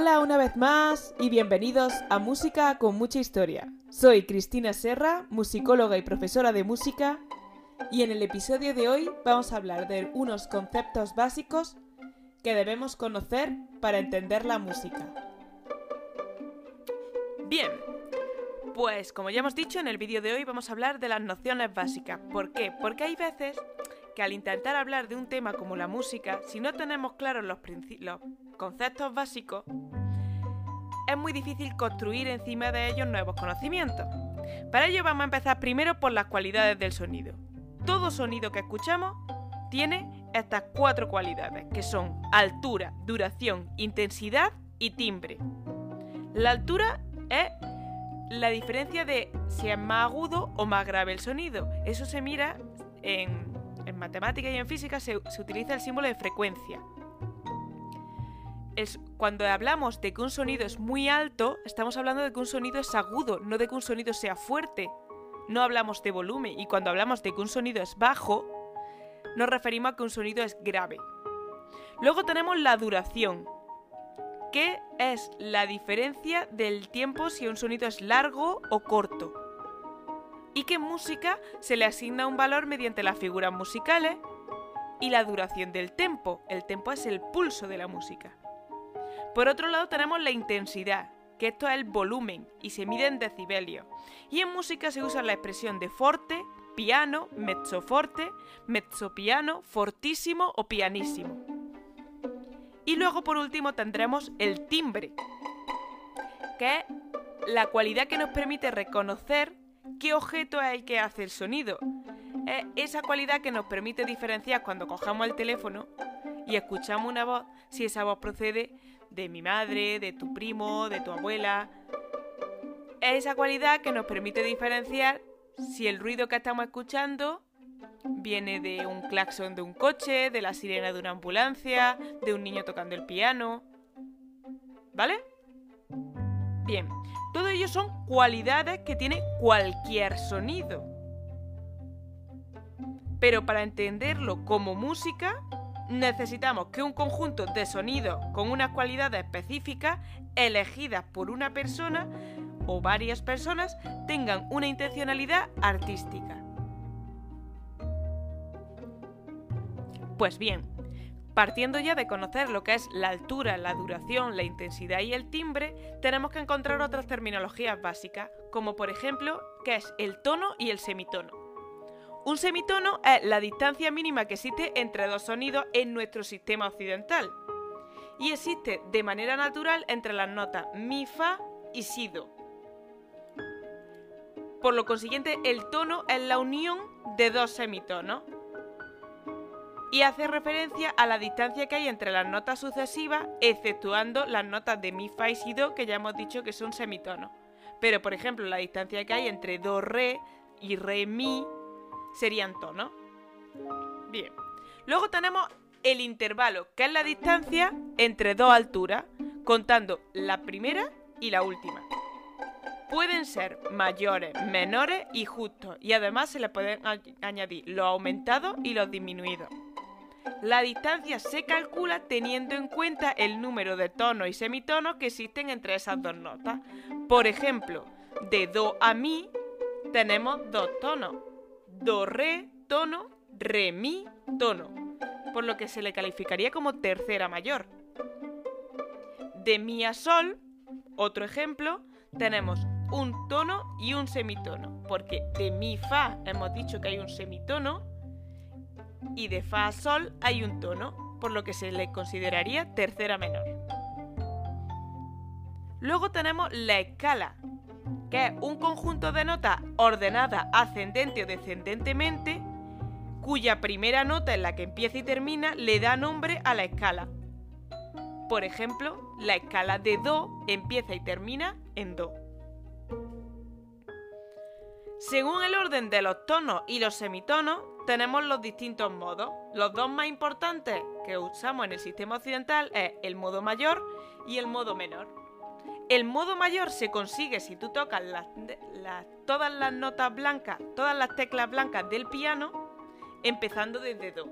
Hola una vez más y bienvenidos a Música con mucha historia. Soy Cristina Serra, musicóloga y profesora de música, y en el episodio de hoy vamos a hablar de unos conceptos básicos que debemos conocer para entender la música. Bien, pues como ya hemos dicho en el vídeo de hoy vamos a hablar de las nociones básicas. ¿Por qué? Porque hay veces que al intentar hablar de un tema como la música, si no tenemos claros los, los conceptos básicos, es muy difícil construir encima de ellos nuevos conocimientos. Para ello vamos a empezar primero por las cualidades del sonido. Todo sonido que escuchamos tiene estas cuatro cualidades, que son altura, duración, intensidad y timbre. La altura es la diferencia de si es más agudo o más grave el sonido. Eso se mira en, en matemática y en física, se, se utiliza el símbolo de frecuencia cuando hablamos de que un sonido es muy alto, estamos hablando de que un sonido es agudo, no de que un sonido sea fuerte. No hablamos de volumen y cuando hablamos de que un sonido es bajo, nos referimos a que un sonido es grave. Luego tenemos la duración, que es la diferencia del tiempo si un sonido es largo o corto. Y que música se le asigna un valor mediante las figuras musicales y la duración del tempo. El tempo es el pulso de la música. Por otro lado tenemos la intensidad, que esto es el volumen y se mide en decibelios. Y en música se usa la expresión de forte, piano, mezzoforte, mezzopiano, fortísimo o pianísimo. Y luego por último tendremos el timbre, que es la cualidad que nos permite reconocer qué objeto es el que hace el sonido. Es esa cualidad que nos permite diferenciar cuando cojamos el teléfono y escuchamos una voz si esa voz procede de mi madre, de tu primo, de tu abuela. Es esa cualidad que nos permite diferenciar si el ruido que estamos escuchando viene de un claxon de un coche, de la sirena de una ambulancia, de un niño tocando el piano. ¿Vale? Bien, todo ello son cualidades que tiene cualquier sonido. Pero para entenderlo como música, necesitamos que un conjunto de sonidos con unas cualidades específicas, elegidas por una persona o varias personas, tengan una intencionalidad artística. Pues bien, partiendo ya de conocer lo que es la altura, la duración, la intensidad y el timbre, tenemos que encontrar otras terminologías básicas, como por ejemplo, qué es el tono y el semitono. Un semitono es la distancia mínima que existe entre dos sonidos en nuestro sistema occidental y existe de manera natural entre las notas mi, fa y si, do. Por lo consiguiente, el tono es la unión de dos semitonos y hace referencia a la distancia que hay entre las notas sucesivas, exceptuando las notas de mi, fa y si, do, que ya hemos dicho que son semitonos. Pero, por ejemplo, la distancia que hay entre do, re y re, mi serían tonos. Bien. Luego tenemos el intervalo, que es la distancia entre dos alturas, contando la primera y la última. Pueden ser mayores, menores y justos, y además se le pueden añadir los aumentados y los disminuidos. La distancia se calcula teniendo en cuenta el número de tonos y semitonos que existen entre esas dos notas. Por ejemplo, de Do a Mi tenemos dos tonos, do, re, tono, re, mi, tono, por lo que se le calificaría como tercera mayor. De mi a sol, otro ejemplo, tenemos un tono y un semitono, porque de mi fa hemos dicho que hay un semitono y de fa a sol hay un tono, por lo que se le consideraría tercera menor. Luego tenemos la escala, que es un conjunto de notas ordenadas ascendente o descendentemente, cuya primera nota en la que empieza y termina le da nombre a la escala. Por ejemplo, la escala de Do empieza y termina en Do. Según el orden de los tonos y los semitonos, tenemos los distintos modos. Los dos más importantes que usamos en el sistema occidental es el modo mayor y el modo menor. El modo mayor se consigue si tú tocas todas las notas blancas, todas las teclas blancas del piano, empezando desde Do.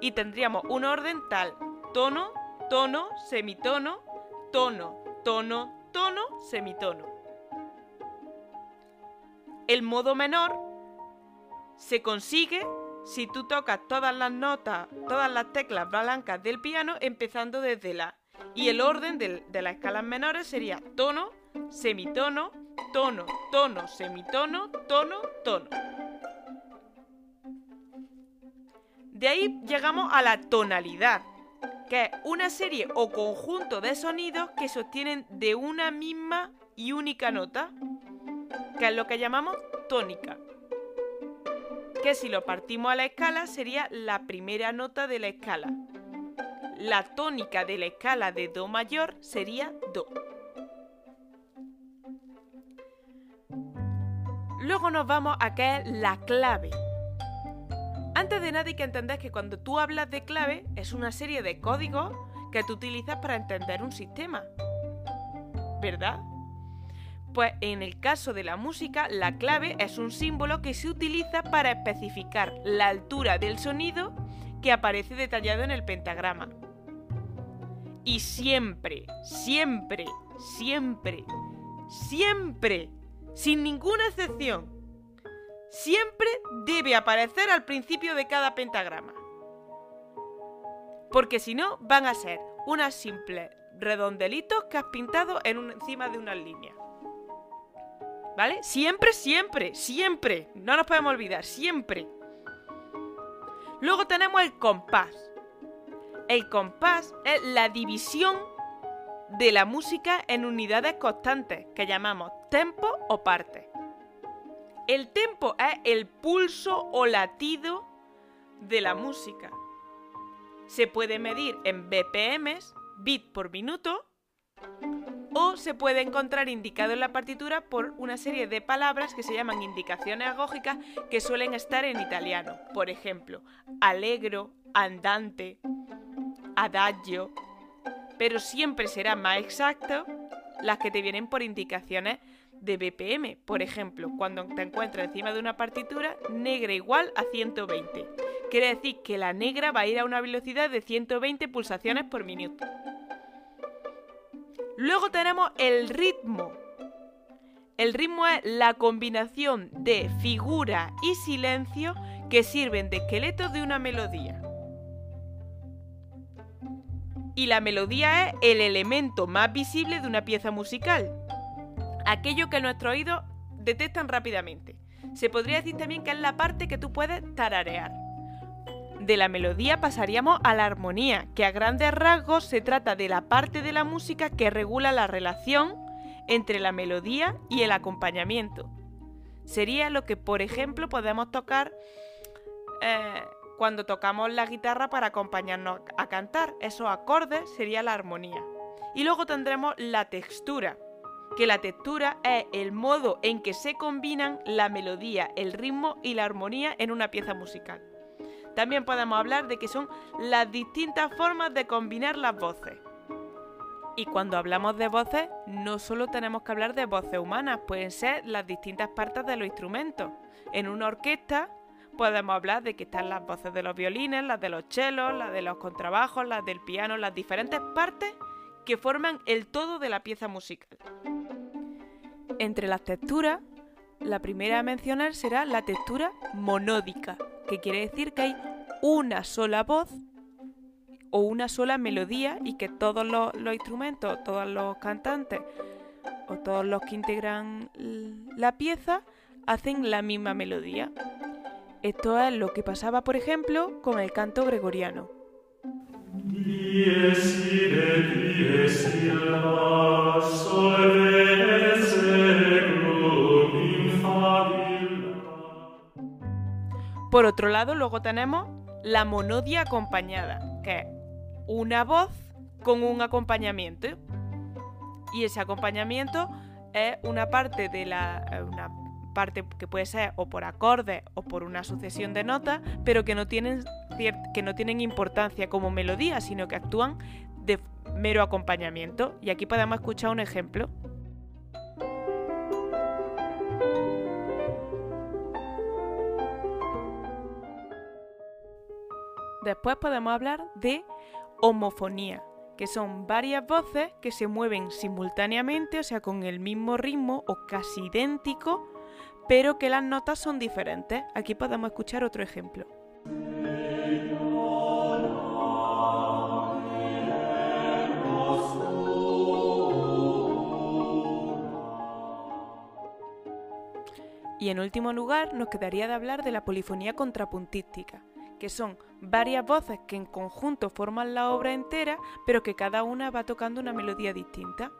Y tendríamos un orden tal, tono, tono, semitono, tono, tono, tono, semitono. El modo menor se consigue si tú tocas todas las notas, todas las teclas blancas del piano empezando desde la. Y el orden de, las escalas menores sería tono, semitono, tono, tono, semitono, tono, tono. De ahí llegamos a la tonalidad, que es una serie o conjunto de sonidos que sostienen de una misma y única nota, que es lo que llamamos tónica. Que si lo partimos a la escala sería la primera nota de la escala. La tónica de la escala de Do mayor sería Do. Luego nos vamos a caer la clave. Antes de nada hay que entender que cuando tú hablas de clave es una serie de códigos que tú utilizas para entender un sistema. ¿Verdad? Pues en el caso de la música, la clave es un símbolo que se utiliza para especificar la altura del sonido que aparece detallado en el pentagrama. Y siempre, siempre, siempre, siempre, sin ninguna excepción, siempre debe aparecer al principio de cada pentagrama. Porque si no, van a ser unas simples redondelitos que has pintado en encima de una línea. ¿Vale? Siempre, siempre, siempre. No nos podemos olvidar, siempre. Luego tenemos el compás. El compás es la división de la música en unidades constantes que llamamos tempo o parte. El tempo es el pulso o latido de la música. Se puede medir en BPMs, bit por minuto, o se puede encontrar indicado en la partitura por una serie de palabras que se llaman indicaciones agógicas que suelen estar en italiano. Por ejemplo, allegro, andante, adagio, pero siempre será más exacto las que te vienen por indicaciones de BPM. Por ejemplo, cuando te encuentras encima de una partitura, negra igual a 120. Quiere decir que la negra va a ir a una velocidad de 120 pulsaciones por minuto. Luego tenemos el ritmo. El ritmo es la combinación de figura y silencio que sirven de esqueleto de una melodía. Y la melodía es el elemento más visible de una pieza musical aquello que nuestros oídos detectan rápidamente. Se podría decir también que es la parte que tú puedes tararear. De la melodía pasaríamos a la armonía, que a grandes rasgos se trata de la parte de la música que regula la relación entre la melodía y el acompañamiento. Sería lo que, por ejemplo, podemos tocar eh, cuando tocamos la guitarra para acompañarnos a cantar. Esos acordes sería la armonía. Y luego tendremos la textura, que la textura es el modo en que se combinan la melodía, el ritmo y la armonía en una pieza musical. También podemos hablar de que son las distintas formas de combinar las voces. Y cuando hablamos de voces, no solo tenemos que hablar de voces humanas, pueden ser las distintas partes de los instrumentos. En una orquesta podemos hablar de que están las voces de los violines, las de los chelos, las de los contrabajos, las del piano, las diferentes partes que forman el todo de la pieza musical. Entre las texturas, la primera a mencionar será la textura monódica, que quiere decir que hay una sola voz o una sola melodía y que todos los, instrumentos, todos los cantantes o todos los que integran la pieza hacen la misma melodía. Esto es lo que pasaba, por ejemplo, con el canto gregoriano. Por otro lado, luego tenemos la monodia acompañada, que es una voz con un acompañamiento. Y ese acompañamiento es una parte de la. Eh, una parte que puede ser o por acorde o por una sucesión de notas, pero que no tienen, que no tienen importancia como melodía, sino que actúan de mero acompañamiento. Y aquí podemos escuchar un ejemplo. Después podemos hablar de homofonía, que son varias voces que se mueven simultáneamente, o sea, con el mismo ritmo o casi idéntico, pero que las notas son diferentes. Aquí podemos escuchar otro ejemplo. Y en último lugar, nos quedaría de hablar de la polifonía contrapuntística, que son varias voces que en conjunto forman la obra entera, pero que cada una va tocando una melodía distinta.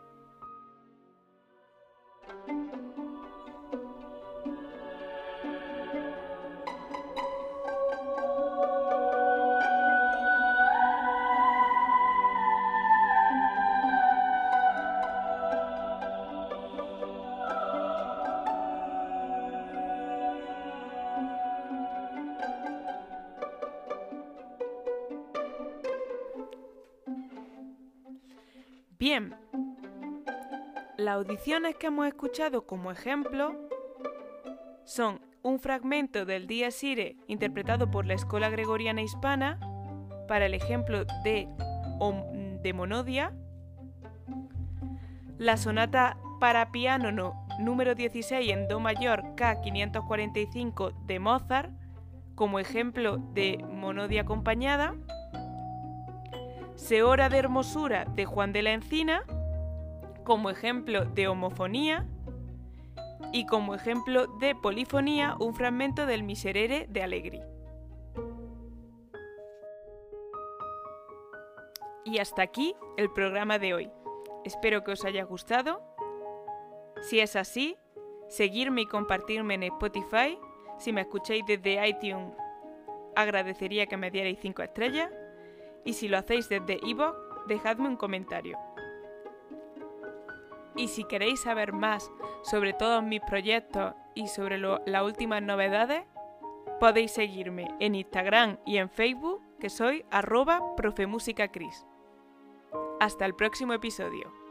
Bien, las audiciones que hemos escuchado como ejemplo son un fragmento del Dies Irae interpretado por la Escuela Gregoriana Hispana para el ejemplo de, de Monodia, la sonata para piano no, número 16 en Do mayor K545 de Mozart como ejemplo de Monodia acompañada, Seora de Hermosura de Juan de la Encina, como ejemplo de homofonía, y como ejemplo de polifonía un fragmento del Miserere de Allegri. Y hasta aquí el programa de hoy. Espero que os haya gustado. Si es así, seguirme y compartirme en Spotify. Si me escucháis desde iTunes, agradecería que me dierais 5 estrellas y si lo hacéis desde iVoox, dejadme un comentario. Y si queréis saber más sobre todos mis proyectos y sobre las últimas novedades, podéis seguirme en Instagram y en Facebook, que soy arroba profemusicacris. Hasta el próximo episodio.